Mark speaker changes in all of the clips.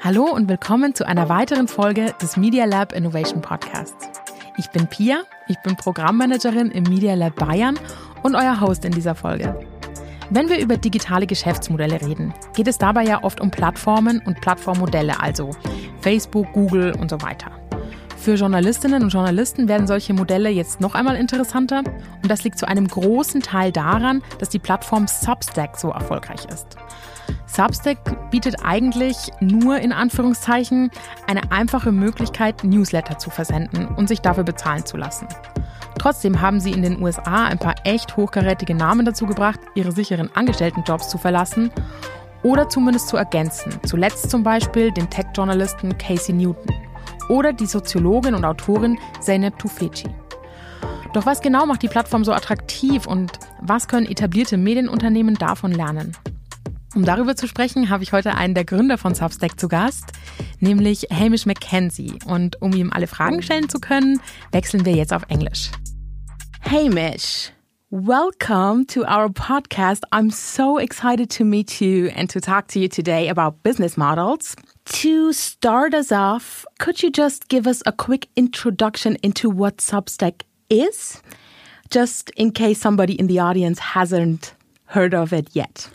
Speaker 1: Hallo und willkommen zu einer weiteren Folge des Media Lab Innovation Podcasts. Ich bin Pia, ich bin Programmmanagerin im Media Lab Bayern und euer Host in dieser Folge. Wenn wir über digitale Geschäftsmodelle reden, geht es dabei ja oft um Plattformen und Plattformmodelle, also Facebook, Google und so weiter. Für Journalistinnen und Journalisten werden solche Modelle jetzt noch einmal interessanter und das liegt zu einem großen Teil daran, dass die Plattform Substack so erfolgreich ist. Substack bietet eigentlich nur in Anführungszeichen eine einfache Möglichkeit, Newsletter zu versenden und sich dafür bezahlen zu lassen. Trotzdem haben sie in den USA ein paar echt hochkarätige Namen dazu gebracht, ihre sicheren Angestelltenjobs zu verlassen oder zumindest zu ergänzen. Zuletzt zum Beispiel den Tech-Journalisten Casey Newton oder die Soziologin und Autorin Zeynep Tufeci. Doch was genau macht die Plattform so attraktiv und was können etablierte Medienunternehmen davon lernen? Um darüber zu sprechen, habe ich heute einen der Gründer von Substack zu Gast, nämlich Hamish McKenzie. Und um ihm alle Fragen stellen zu können, wechseln wir jetzt auf Englisch. Hamish, welcome to our podcast. I'm so excited to meet you and to talk to you today about business models. To start us off, could you just give us a quick introduction into what Substack is? Just in case somebody in the audience hasn't heard of it yet.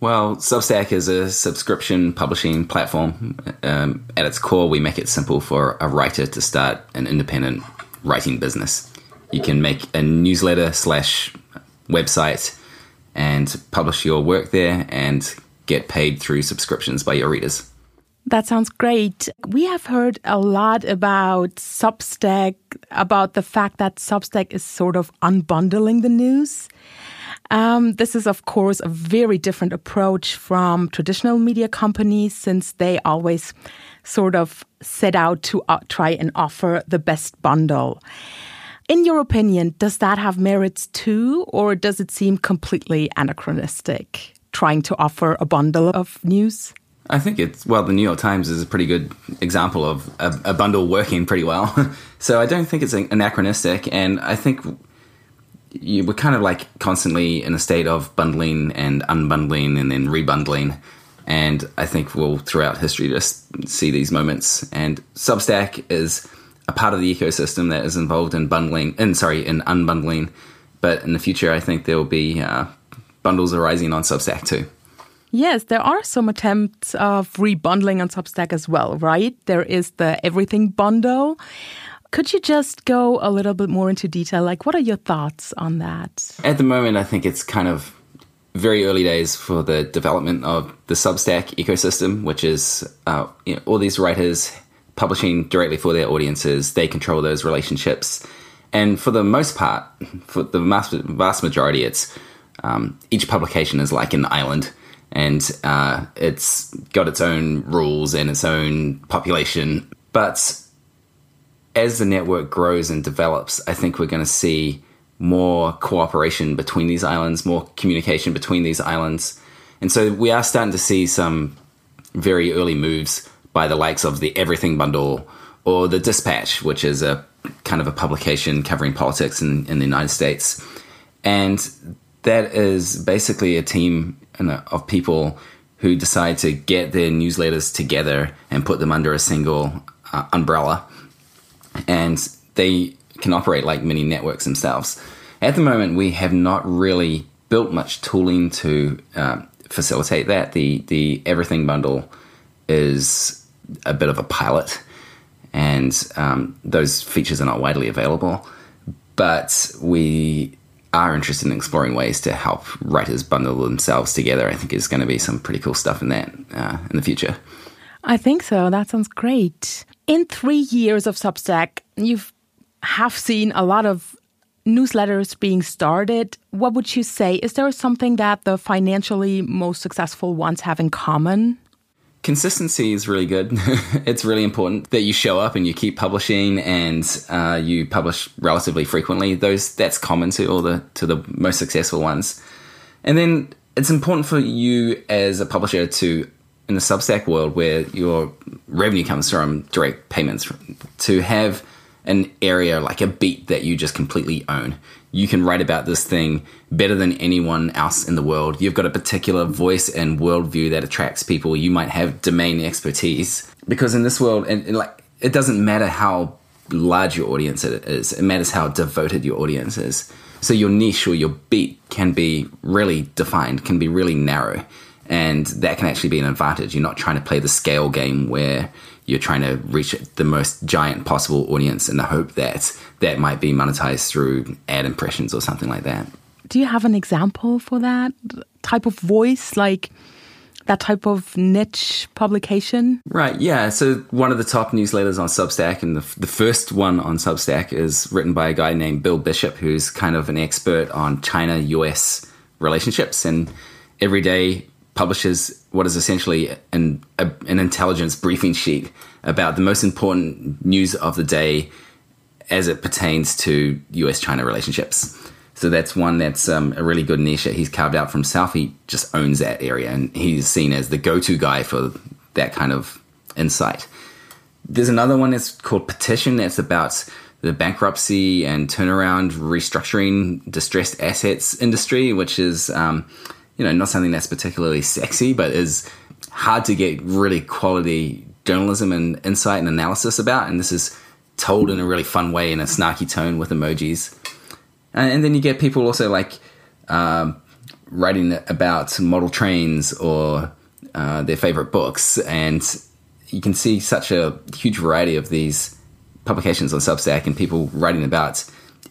Speaker 2: Well, Substack is a subscription publishing platform. Um, at its core, we make it simple for a writer to start an independent writing business. You can make a newsletter slash website and publish your work there and get paid through subscriptions by your readers.
Speaker 1: That sounds great. We have heard a lot about Substack, about the fact that Substack is sort of unbundling the news. Um, this is, of course, a very different approach from traditional media companies since they always sort of set out to uh, try and offer the best bundle. In your opinion, does that have merits too, or does it seem completely anachronistic, trying to offer a bundle of news?
Speaker 2: I think it's well. The New York Times is a pretty good example of a, a bundle working pretty well. so I don't think it's anachronistic, and I think you, we're kind of like constantly in a state of bundling and unbundling and then rebundling. And I think we'll throughout history just see these moments. And Substack is a part of the ecosystem that is involved in bundling, and sorry, in unbundling. But in the future, I think there will be uh, bundles arising on Substack too.
Speaker 1: Yes, there are some attempts of rebundling on Substack as well, right? There is the everything bundle. Could you just go a little bit more into detail? Like, what are your thoughts on that?
Speaker 2: At the moment, I think it's kind of very early days for the development of the Substack ecosystem, which is uh, you know, all these writers publishing directly for their audiences. They control those relationships. And for the most part, for the vast majority, it's um, each publication is like an island and uh, it's got its own rules and its own population. But as the network grows and develops, I think we're going to see more cooperation between these islands, more communication between these islands. And so we are starting to see some very early moves by the likes of the Everything Bundle or the Dispatch, which is a kind of a publication covering politics in, in the United States. And that is basically a team of people who decide to get their newsletters together and put them under a single uh, umbrella. And they can operate like mini networks themselves. At the moment, we have not really built much tooling to uh, facilitate that. The the everything bundle is a bit of a pilot, and um, those features are not widely available. But we are interested in exploring ways to help writers bundle themselves together, I think is going to be some pretty cool stuff in that uh, in the future.
Speaker 1: I think so. That sounds great. In three years of Substack, you have seen a lot of newsletters being started. What would you say? Is there something that the financially most successful ones have in common?
Speaker 2: Consistency is really good. it's really important that you show up and you keep publishing and uh, you publish relatively frequently. Those that's common to all the to the most successful ones. And then it's important for you as a publisher to in the Substack world where your revenue comes from direct payments to have an area like a beat that you just completely own. You can write about this thing better than anyone else in the world. You've got a particular voice and worldview that attracts people. You might have domain expertise because in this world, and, and like it doesn't matter how large your audience is. It matters how devoted your audience is. So your niche or your beat can be really defined, can be really narrow, and that can actually be an advantage. You're not trying to play the scale game where you're trying to reach the most giant possible audience in the hope that that might be monetized through ad impressions or something like that.
Speaker 1: Do you have an example for that type of voice? Like, that type of niche publication?
Speaker 2: Right, yeah. So one of the top newsletters on Substack, and the, the first one on Substack, is written by a guy named Bill Bishop, who's kind of an expert on China US relationships and every day publishes what is essentially an, a, an intelligence briefing sheet about the most important news of the day as it pertains to US China relationships. So that's one that's um, a really good niche that he's carved out from himself. He just owns that area and he's seen as the go to guy for that kind of insight. There's another one that's called Petition that's about the bankruptcy and turnaround restructuring distressed assets industry, which is, um, you know, not something that's particularly sexy, but is hard to get really quality journalism and insight and analysis about. And this is told in a really fun way in a snarky tone with emojis. And, and then you get people also like um, writing about model trains or uh, their favorite books. And you can see such a huge variety of these publications on Substack and people writing about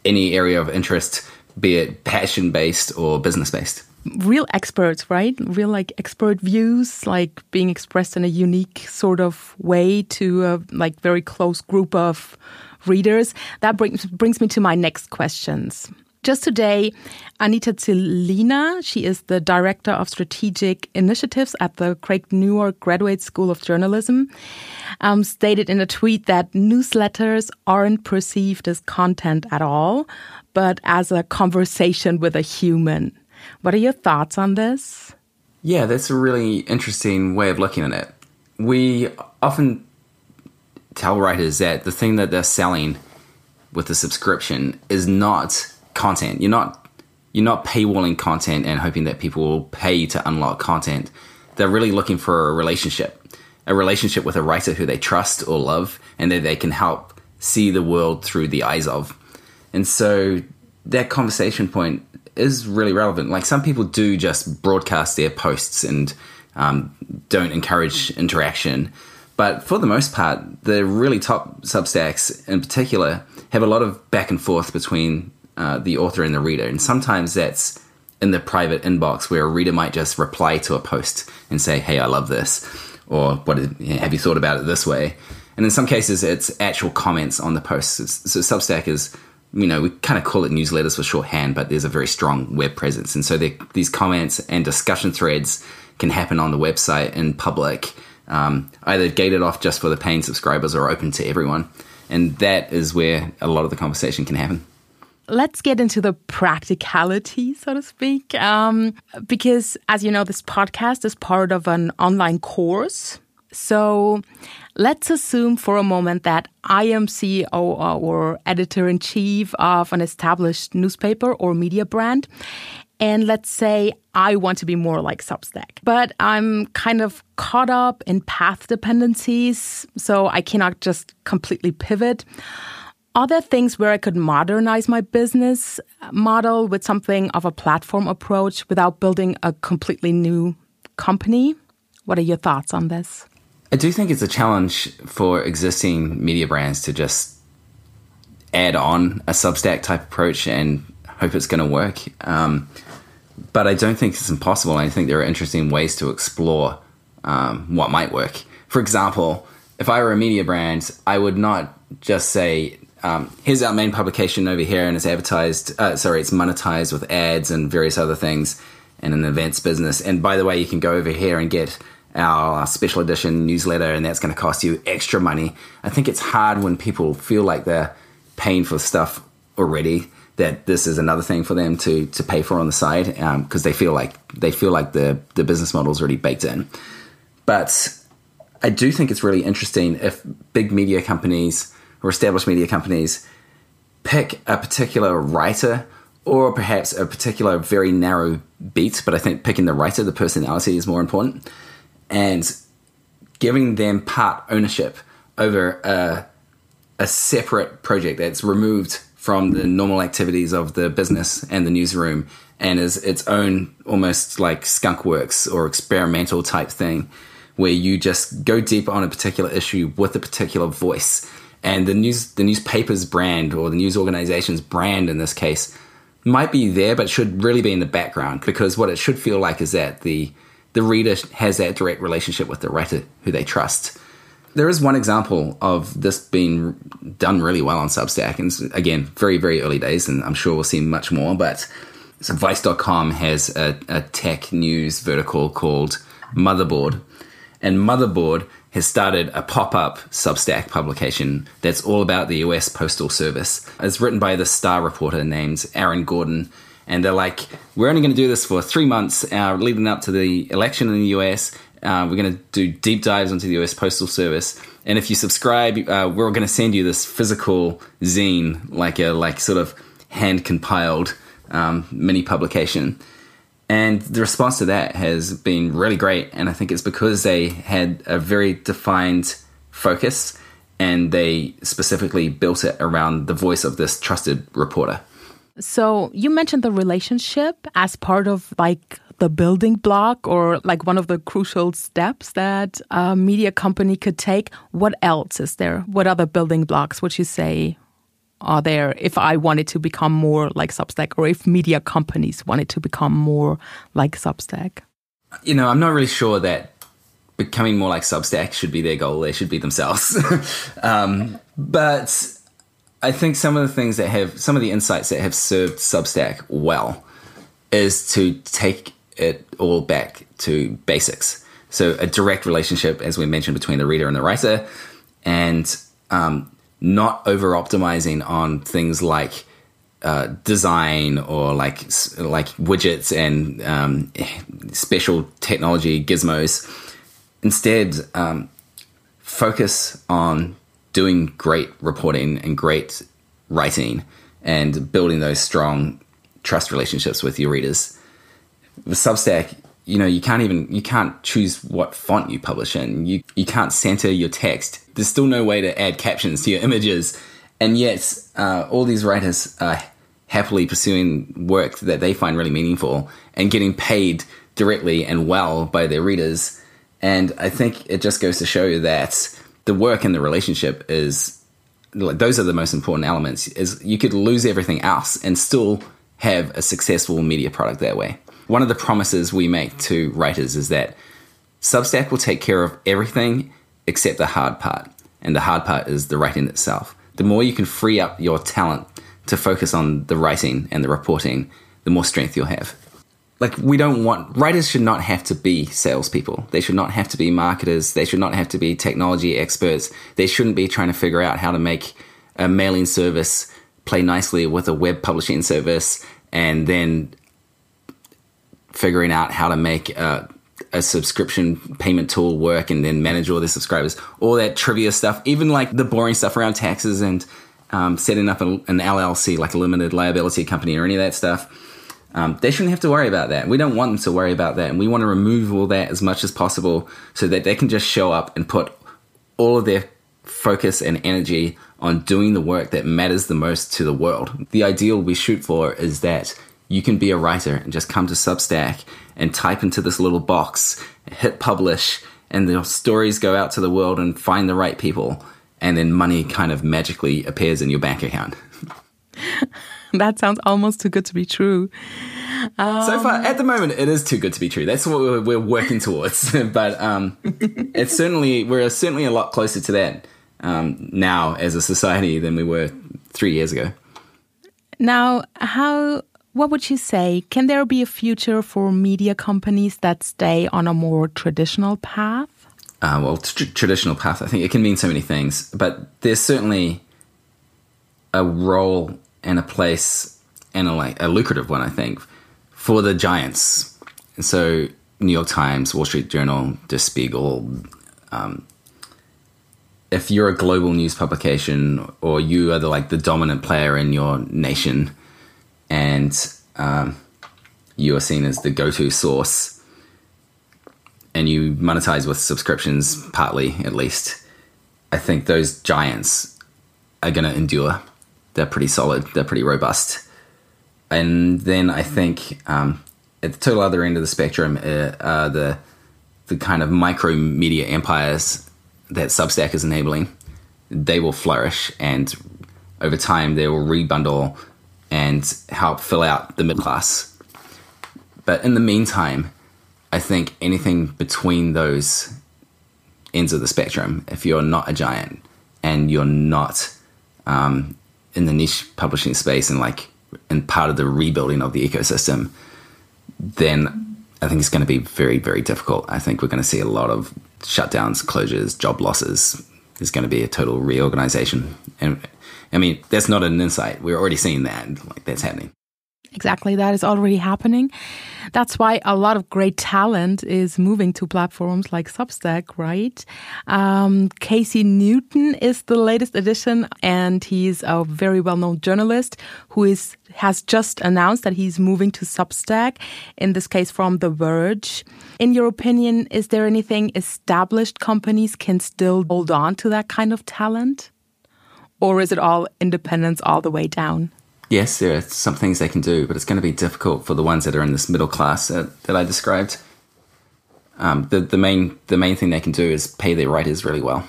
Speaker 2: any area of interest, be it passion based or business based.
Speaker 1: Real experts, right? Real like expert views, like being expressed in a unique sort of way to a like very close group of readers. That brings brings me to my next questions. Just today, Anita Zielina, she is the Director of Strategic Initiatives at the Craig Newmark Graduate School of Journalism, um, stated in a tweet that newsletters aren't perceived as content at all, but as a conversation with a human. What are your thoughts on this?
Speaker 2: Yeah, that's a really interesting way of looking at it. We often tell writers that the thing that they're selling with the subscription is not content. You're not you're not paywalling content and hoping that people will pay to unlock content. They're really looking for a relationship, a relationship with a writer who they trust or love, and that they can help see the world through the eyes of. And so that conversation point is really relevant. Like some people do just broadcast their posts and um, don't encourage interaction. But for the most part, the really top Substacks in particular have a lot of back and forth between uh, the author and the reader. And sometimes that's in the private inbox where a reader might just reply to a post and say, "Hey, I love this," or "What have you thought about it this way?" And in some cases, it's actual comments on the posts. So Substack is, you know, we kind of call it newsletters for shorthand, but there's a very strong web presence, and so these comments and discussion threads can happen on the website in public, um, either gated off just for the paying subscribers or open to everyone. And that is where a lot of the conversation can happen
Speaker 1: let's get into the practicality, so to speak. Um, because, as you know, this podcast is part of an online course. So let's assume for a moment that I am CEO or editor in chief of an established newspaper or media brand. And let's say I want to be more like Substack, but I'm kind of caught up in path dependencies, so I cannot just completely pivot. Are there things where I could modernize my business model with something of a platform approach without building a completely new company? What are your thoughts on this?
Speaker 2: I do think it's a challenge for existing media brands to just add on a Substack type approach and hope it's going to work. Um, but I don't think it's impossible. I think there are interesting ways to explore um, what might work. For example, if I were a media brand, I would not just say, um, here's our main publication over here, and it's advertised. Uh, sorry, it's monetized with ads and various other things, and an events business. And by the way, you can go over here and get our special edition newsletter, and that's going to cost you extra money. I think it's hard when people feel like they're paying for stuff already that this is another thing for them to to pay for on the side because um, they feel like they feel like the the business model is already baked in. But I do think it's really interesting if big media companies or established media companies pick a particular writer or perhaps a particular very narrow beat, but I think picking the writer, the personality is more important, and giving them part ownership over a, a separate project that's removed from the normal activities of the business and the newsroom and is its own almost like skunk works or experimental type thing where you just go deep on a particular issue with a particular voice. And the news the newspaper's brand or the news organization's brand in this case might be there but should really be in the background because what it should feel like is that the the reader has that direct relationship with the writer who they trust there is one example of this being done really well on substack and again very very early days and i'm sure we'll see much more but so vice.com has a, a tech news vertical called motherboard and motherboard has started a pop-up Substack publication that's all about the US Postal Service. It's written by the Star reporter named Aaron Gordon, and they're like, "We're only going to do this for three months, uh, leading up to the election in the US. Uh, we're going to do deep dives into the US Postal Service, and if you subscribe, uh, we're going to send you this physical zine, like a like sort of hand compiled um, mini publication." And the response to that has been really great. And I think it's because they had a very defined focus and they specifically built it around the voice of this trusted reporter.
Speaker 1: So you mentioned the relationship as part of like the building block or like one of the crucial steps that a media company could take. What else is there? What other building blocks would you say are there if I wanted to become more like Substack or if media companies wanted to become more like Substack?
Speaker 2: You know, I'm not really sure that becoming more like Substack should be their goal. They should be themselves. um, but I think some of the things that have, some of the insights that have served Substack well is to take it all back to basics. So a direct relationship, as we mentioned, between the reader and the writer, and um, not over optimizing on things like uh, design or like like widgets and um, special technology gizmos. Instead, um, focus on doing great reporting and great writing and building those strong trust relationships with your readers. With Substack, you know you can't even you can't choose what font you publish in. You you can't center your text. There's still no way to add captions to your images. And yet uh, all these writers are happily pursuing work that they find really meaningful and getting paid directly and well by their readers. And i think it just goes to show you that the work and the relationship is like those are the most important elements is you could lose everything else and still have a successful media product that way one of the promises we make to writers is that Substack will take care of everything except the hard part. And the hard part is the writing itself. The more you can free up your talent to focus on the writing and the reporting, the more strength you'll have. Like, we don't want writers should not have to be salespeople. They should not have to be marketers. They should not have to be technology experts. They shouldn't be trying to figure out how to make a mailing service play nicely with a web publishing service and then figuring out how to make a, a subscription payment tool work and then manage all their subscribers, all that trivia stuff, even like the boring stuff around taxes and um, setting up a, an LLC, like a limited liability company or any of that stuff. Um, they shouldn't have to worry about that. We don't want them to worry about that. And we want to remove all that as much as possible so that they can just show up and put all of their focus and energy on doing the work that matters the most to the world. The ideal we shoot for is that you can be a writer and just come to Substack and type into this little box, hit publish, and the stories go out to the world and find the right people, and then money kind of magically appears in your bank account.
Speaker 1: that sounds almost too good to be true.
Speaker 2: Um, so far, at the moment, it is too good to be true. That's what we're, we're working towards. but um, it's certainly we're certainly a lot closer to that um, now as a society than we were three years ago.
Speaker 1: Now, how what would you say? Can there be a future for media companies that stay on a more traditional path?
Speaker 2: Uh, well, tr- traditional path, I think it can mean so many things, but there's certainly a role and a place and a, like, a lucrative one, I think, for the giants. So, New York Times, Wall Street Journal, Der Spiegel, um, if you're a global news publication or you are the like the dominant player in your nation and um, you are seen as the go-to source and you monetize with subscriptions partly at least i think those giants are going to endure they're pretty solid they're pretty robust. And then i think um, at the total other end of the spectrum uh, are the the kind of micro media empires that substack is enabling. They will flourish and over time they will rebundle and help fill out the middle class. But in the meantime I think anything between those ends of the spectrum, if you're not a giant and you're not um, in the niche publishing space and like and part of the rebuilding of the ecosystem, then I think it's going to be very, very difficult. I think we're going to see a lot of shutdowns, closures, job losses. There's going to be a total reorganization. And I mean, that's not an insight. We're already seeing that. Like, that's happening.
Speaker 1: Exactly, that is already happening. That's why a lot of great talent is moving to platforms like Substack, right? Um, Casey Newton is the latest addition, and he's a very well-known journalist who is has just announced that he's moving to Substack. In this case, from The Verge. In your opinion, is there anything established companies can still hold on to that kind of talent, or is it all independence all the way down?
Speaker 2: Yes, there are some things they can do, but it's going to be difficult for the ones that are in this middle class that, that I described. Um, the the main the main thing they can do is pay their writers really well.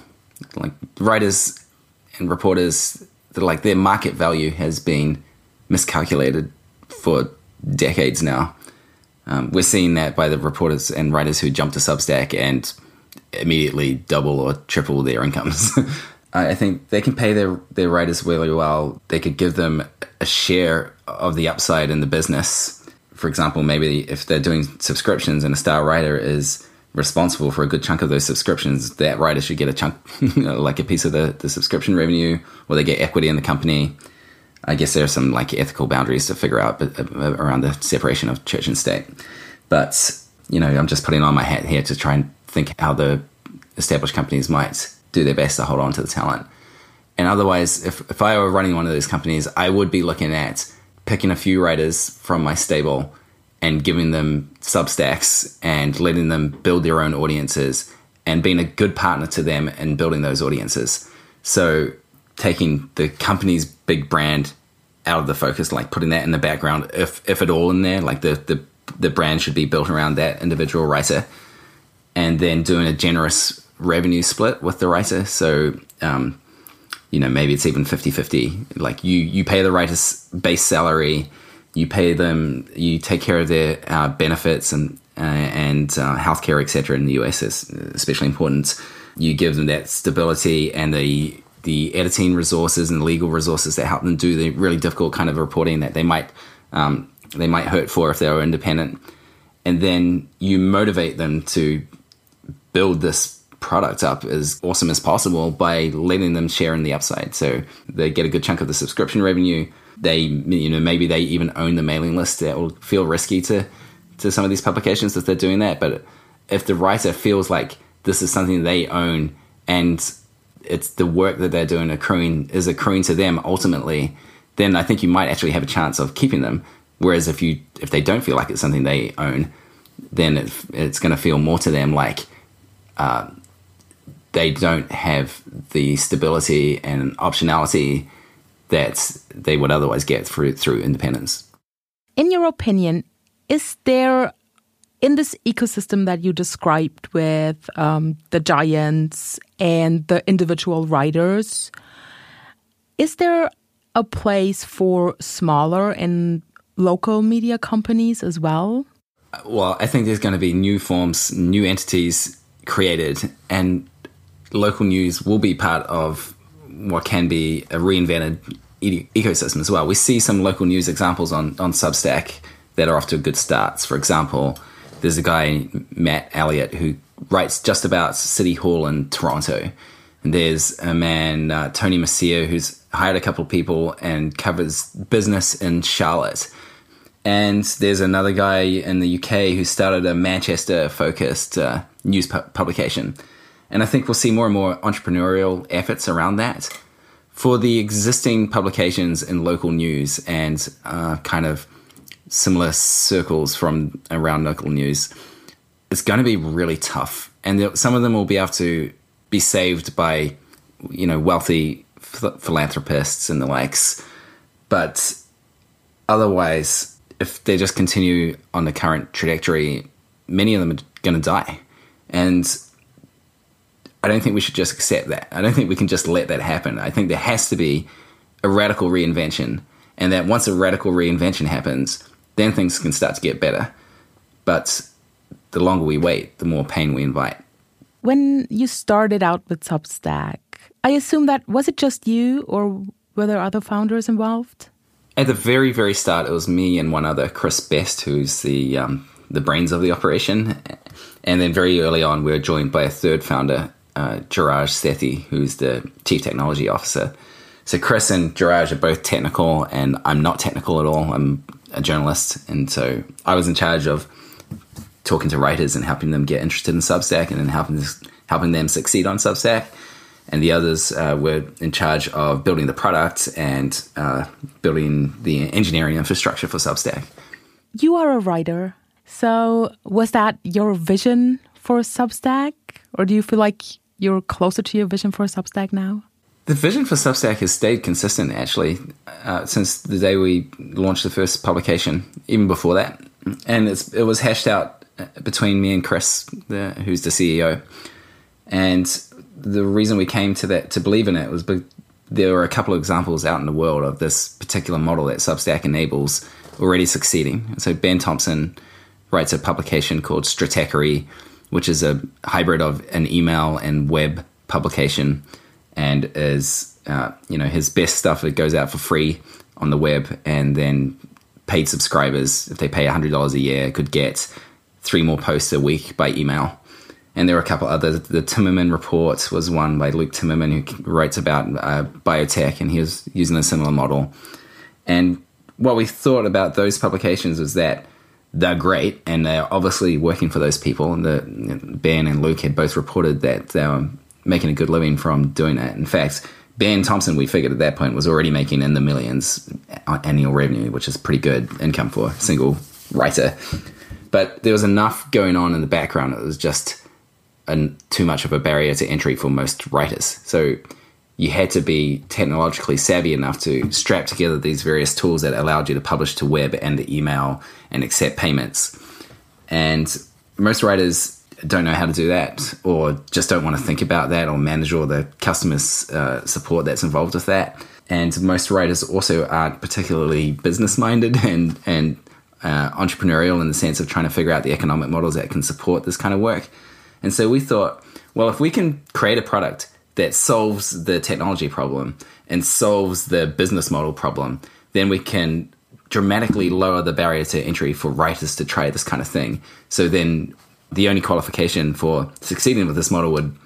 Speaker 2: Like writers and reporters, like their market value has been miscalculated for decades now. Um, we're seeing that by the reporters and writers who jump to Substack and immediately double or triple their incomes. I think they can pay their, their writers really well. They could give them a share of the upside in the business. For example, maybe if they're doing subscriptions and a star writer is responsible for a good chunk of those subscriptions, that writer should get a chunk, like a piece of the, the subscription revenue, or they get equity in the company. I guess there are some like ethical boundaries to figure out uh, around the separation of church and state. But, you know, I'm just putting on my hat here to try and think how the established companies might do their best to hold on to the talent. And otherwise, if, if I were running one of those companies, I would be looking at picking a few writers from my stable and giving them substacks and letting them build their own audiences and being a good partner to them in building those audiences. So taking the company's big brand out of the focus, like putting that in the background, if if at all in there, like the the the brand should be built around that individual writer, and then doing a generous revenue split with the writer. So, um, you know, maybe it's even 50 50. Like you, you pay the writer's base salary, you pay them, you take care of their uh, benefits and, uh, and uh, healthcare, etc. in the US is especially important. You give them that stability and the, the editing resources and legal resources that help them do the really difficult kind of reporting that they might, um, they might hurt for if they were independent. And then you motivate them to build this product up as awesome as possible by letting them share in the upside. So they get a good chunk of the subscription revenue. They, you know, maybe they even own the mailing list. That will feel risky to to some of these publications if they're doing that. But if the writer feels like this is something they own and it's the work that they're doing accruing is accruing to them ultimately, then I think you might actually have a chance of keeping them. Whereas if you if they don't feel like it's something they own, then it, it's going to feel more to them like uh, they don't have the stability and optionality that they would otherwise get through through independence.
Speaker 1: In your opinion, is there in this ecosystem that you described with um, the giants and the individual writers, is there a place for smaller and local media companies as well?
Speaker 2: Well, I think there's going to be new forms, new entities created, and local news will be part of what can be a reinvented e- ecosystem as well. We see some local news examples on, on Substack that are off to a good starts. For example, there's a guy, Matt Elliott, who writes just about City Hall in Toronto. And there's a man, uh, Tony Mecia, who's hired a couple of people and covers business in Charlotte. And there's another guy in the UK who started a Manchester focused uh, news pu- publication And I think we'll see more and more entrepreneurial efforts around that. For the existing publications in local news and uh, kind of similar circles from around local news, it's going to be really tough. And some of them will be able to be saved by, you know, wealthy philanthropists and the likes. But otherwise, if they just continue on the current trajectory, many of them are going to die. And I don't think we should just accept that. I don't think we can just let that happen. I think there has to be a radical reinvention. And that once a radical reinvention happens, then things can start to get better. But the longer we wait, the more pain we invite.
Speaker 1: When you started out with Substack, I assume that was it just you or were there other founders involved?
Speaker 2: At the very, very start, it was me and one other, Chris Best, who's the um, the brains of the operation. And then very early on, we were joined by a third founder, uh, Jairaj Sethi, who's the chief technology officer. So Chris and Jairaj are both technical, and I'm not technical at all. I'm a journalist, and so I was in charge of talking to writers and helping them get interested in Substack, and then helping helping them succeed on Substack. And the others uh, were in charge of building the product and uh, building the engineering infrastructure for Substack.
Speaker 1: You are a writer, so was that your vision for Substack, or do you feel like you're closer to your vision for Substack now?
Speaker 2: The vision for Substack has stayed consistent actually uh, since the day we launched the first publication, even before that. And it was hashed out uh, between me and Chris, the, who's the CEO. And the reason we came to that to believe in it was be, there were a couple of examples out in the world of this particular model that Substack enables already succeeding. So Ben Thompson writes a publication called Stratechery, which is a hybrid of an email and web publication and is uh, you know his best stuff that goes out for free on the web, and then paid subscribers, if they pay hundred dollars a year, could get three more posts a week by email. And there are a couple other. The Timmerman report was one by Luke Timmerman, who writes about uh, biotech, and he was using a similar model. And what we thought about those publications was that they're great, and they're obviously working for those people. And the Ben and Luke had both reported that they were making a good living from doing that. In fact, Ben Thompson, we figured at that point, was already making in the millions uh, annual revenue, which is pretty good income for a single writer. But there was enough going on in the background. It was just an, too much of a barrier to entry for most writers. So you had to be technologically savvy enough to strap together these various tools that allowed you to publish to web and to email and accept payments. And most writers don't know how to do that or just don't want to think about that or manage all the customer uh, support that's involved with that. And most writers also aren't particularly business minded and, and uh, entrepreneurial in the sense of trying to figure out the economic models that can support this kind of work. And so we thought, well, if we can create a product that solves the technology problem and solves the business model problem, then we can dramatically lower the barrier to entry for writers to try this kind of thing. So then the only qualification for succeeding with this model would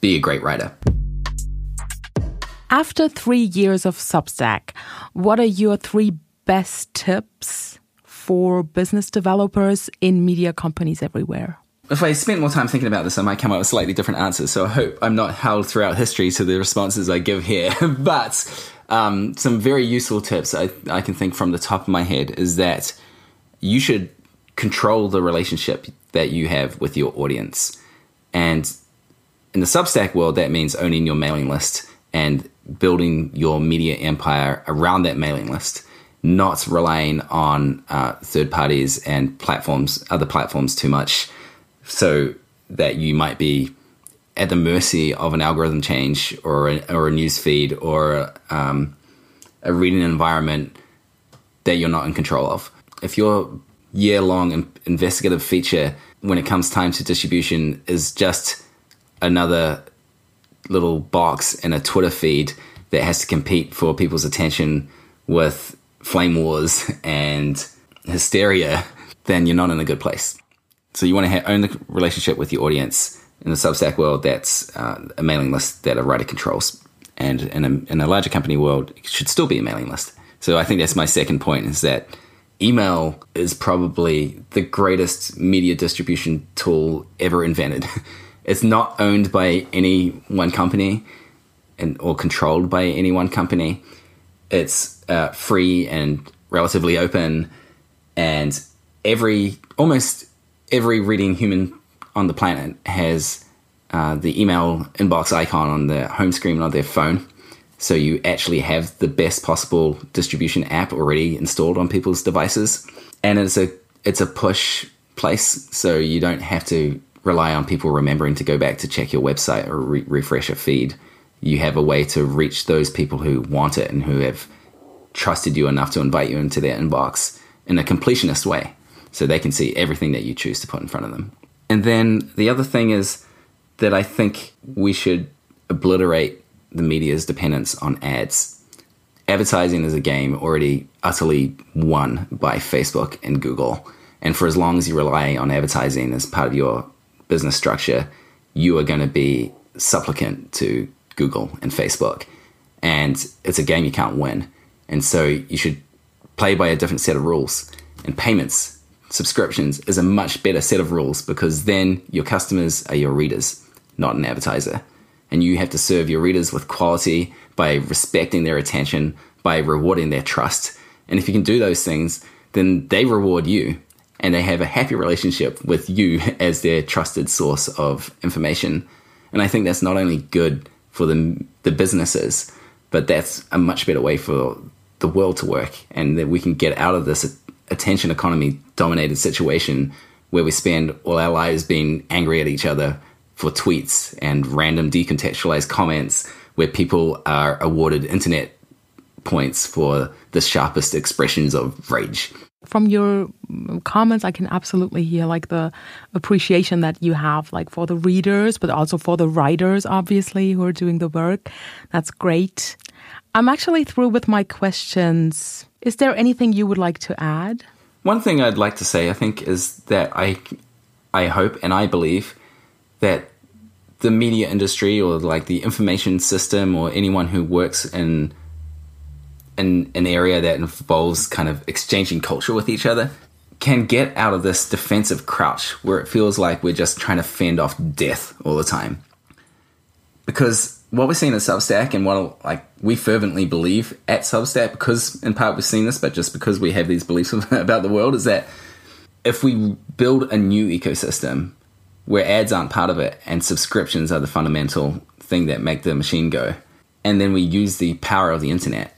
Speaker 2: be a great writer.
Speaker 1: After three years of Substack, what are your three best tips for business developers in media companies everywhere?
Speaker 2: If I spent more time thinking about this, I might come up with slightly different answers. So I hope I'm not held throughout history to the responses I give here. but um, some very useful tips I, I can think from the top of my head is that you should control the relationship that you have with your audience. And in the Substack world, that means owning your mailing list and building your media empire around that mailing list, not relying on uh, third parties and platforms, other platforms too much, so that you might be at the mercy of an algorithm change or a, or a news feed or um, a reading environment that you're not in control of. If you're year long investigative feature when it comes time to distribution is just another little box in a Twitter feed that has to compete for people's attention with flame wars and hysteria, then you're not in a good place. So you want to have, own the relationship with your audience in the Substack world. That's uh, a mailing list that a writer controls, and in a, in a larger company world, it should still be a mailing list. So I think that's my second point: is that email is probably the greatest media distribution tool ever invented. It's not owned by any one company and or controlled by any one company. It's uh, free and relatively open, and every almost every reading human on the planet has uh, the email inbox icon on the home screen on their phone. So you actually have the best possible distribution app already installed on people's devices, and it's a it's a push place, so you don't have to rely on people remembering to go back to check your website or re- refresh a feed. You have a way to reach those people who want it and who have trusted you enough to invite you into their inbox in a completionist way, so they can see everything that you choose to put in front of them. And then the other thing is that I think we should obliterate the media's dependence on ads. Advertising is a game already utterly won by Facebook and Google. And for as long as you rely on advertising as part of your business structure, you are going to be supplicant to Google and Facebook. And it's a game you can't win. And so you should play by a different set of rules. And payments, subscriptions, is a much better set of rules because then your customers are your readers, not an advertiser and you have to serve your readers with quality by respecting their attention, by rewarding their trust. And if you can do those things, then they reward you and they have a happy relationship with you as their trusted source of information. And I think that's not only good for the, the businesses, but that's a much better way for the world to work and that we can get out of this attention economy dominated situation where we spend all our lives being angry at each other for tweets and random decontextualized comments where people are awarded internet points for the sharpest expressions of rage.
Speaker 1: From your comments, I can absolutely hear like the appreciation that you have, like for the readers, but also for the writers, obviously, who are doing the work. That's great. I'm actually through with my questions. Is there anything you would like to add?
Speaker 2: One thing I'd like to say, I think, is that I, I hope and I believe that the media industry or like the information system or anyone who works in in an area that involves kind of exchanging culture with each other can get out of this defensive crouch where it feels like we're just trying to fend off death all the time. Because what we're seeing at Substack and what like we fervently believe at Substack, because in part we've seen this, but just because we have these beliefs about the world, is that if we build a new ecosystem where ads aren't part of it and subscriptions are the fundamental thing that make the machine go. And then we use the power of the internet.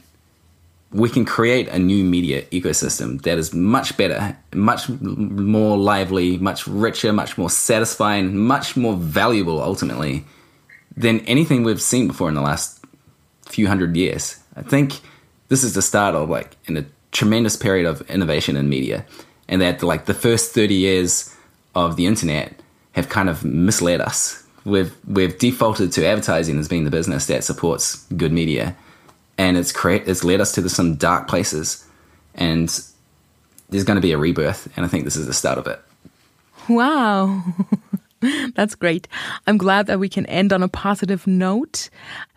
Speaker 2: We can create a new media ecosystem that is much better, much more lively, much richer, much more satisfying, much more valuable ultimately than anything we've seen before in the last few hundred years. I think this is the start of like in a tremendous period of innovation in media and that like the first 30 years of the internet have kind of misled us. We've we've defaulted to advertising as being the business that supports good media, and it's create it's led us to some dark places. And there's going to be a rebirth, and I think this is the start of it.
Speaker 1: Wow. That's great. I'm glad that we can end on a positive note.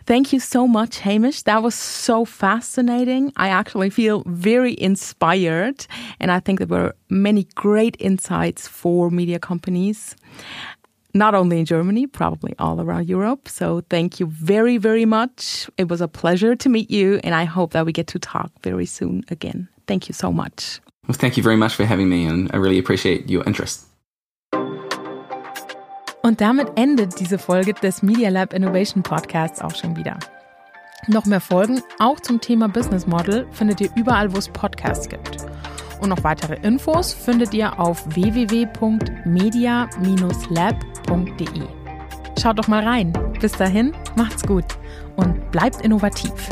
Speaker 1: Thank you so much, Hamish. That was so fascinating. I actually feel very inspired, and I think there were many great insights for media companies. Not only in Germany, probably all around Europe. So, thank you very, very much. It was a pleasure to meet you, and I hope that we get to talk very soon again. Thank you so much.
Speaker 2: Well, thank you very much for having me, and I really appreciate your interest.
Speaker 1: Und damit endet diese Folge des Media Lab Innovation Podcasts auch schon wieder. Noch mehr Folgen, auch zum Thema Business Model, findet ihr überall, wo es Podcasts gibt. Und noch weitere Infos findet ihr auf www.media-lab.de. Schaut doch mal rein. Bis dahin, macht's gut und bleibt innovativ.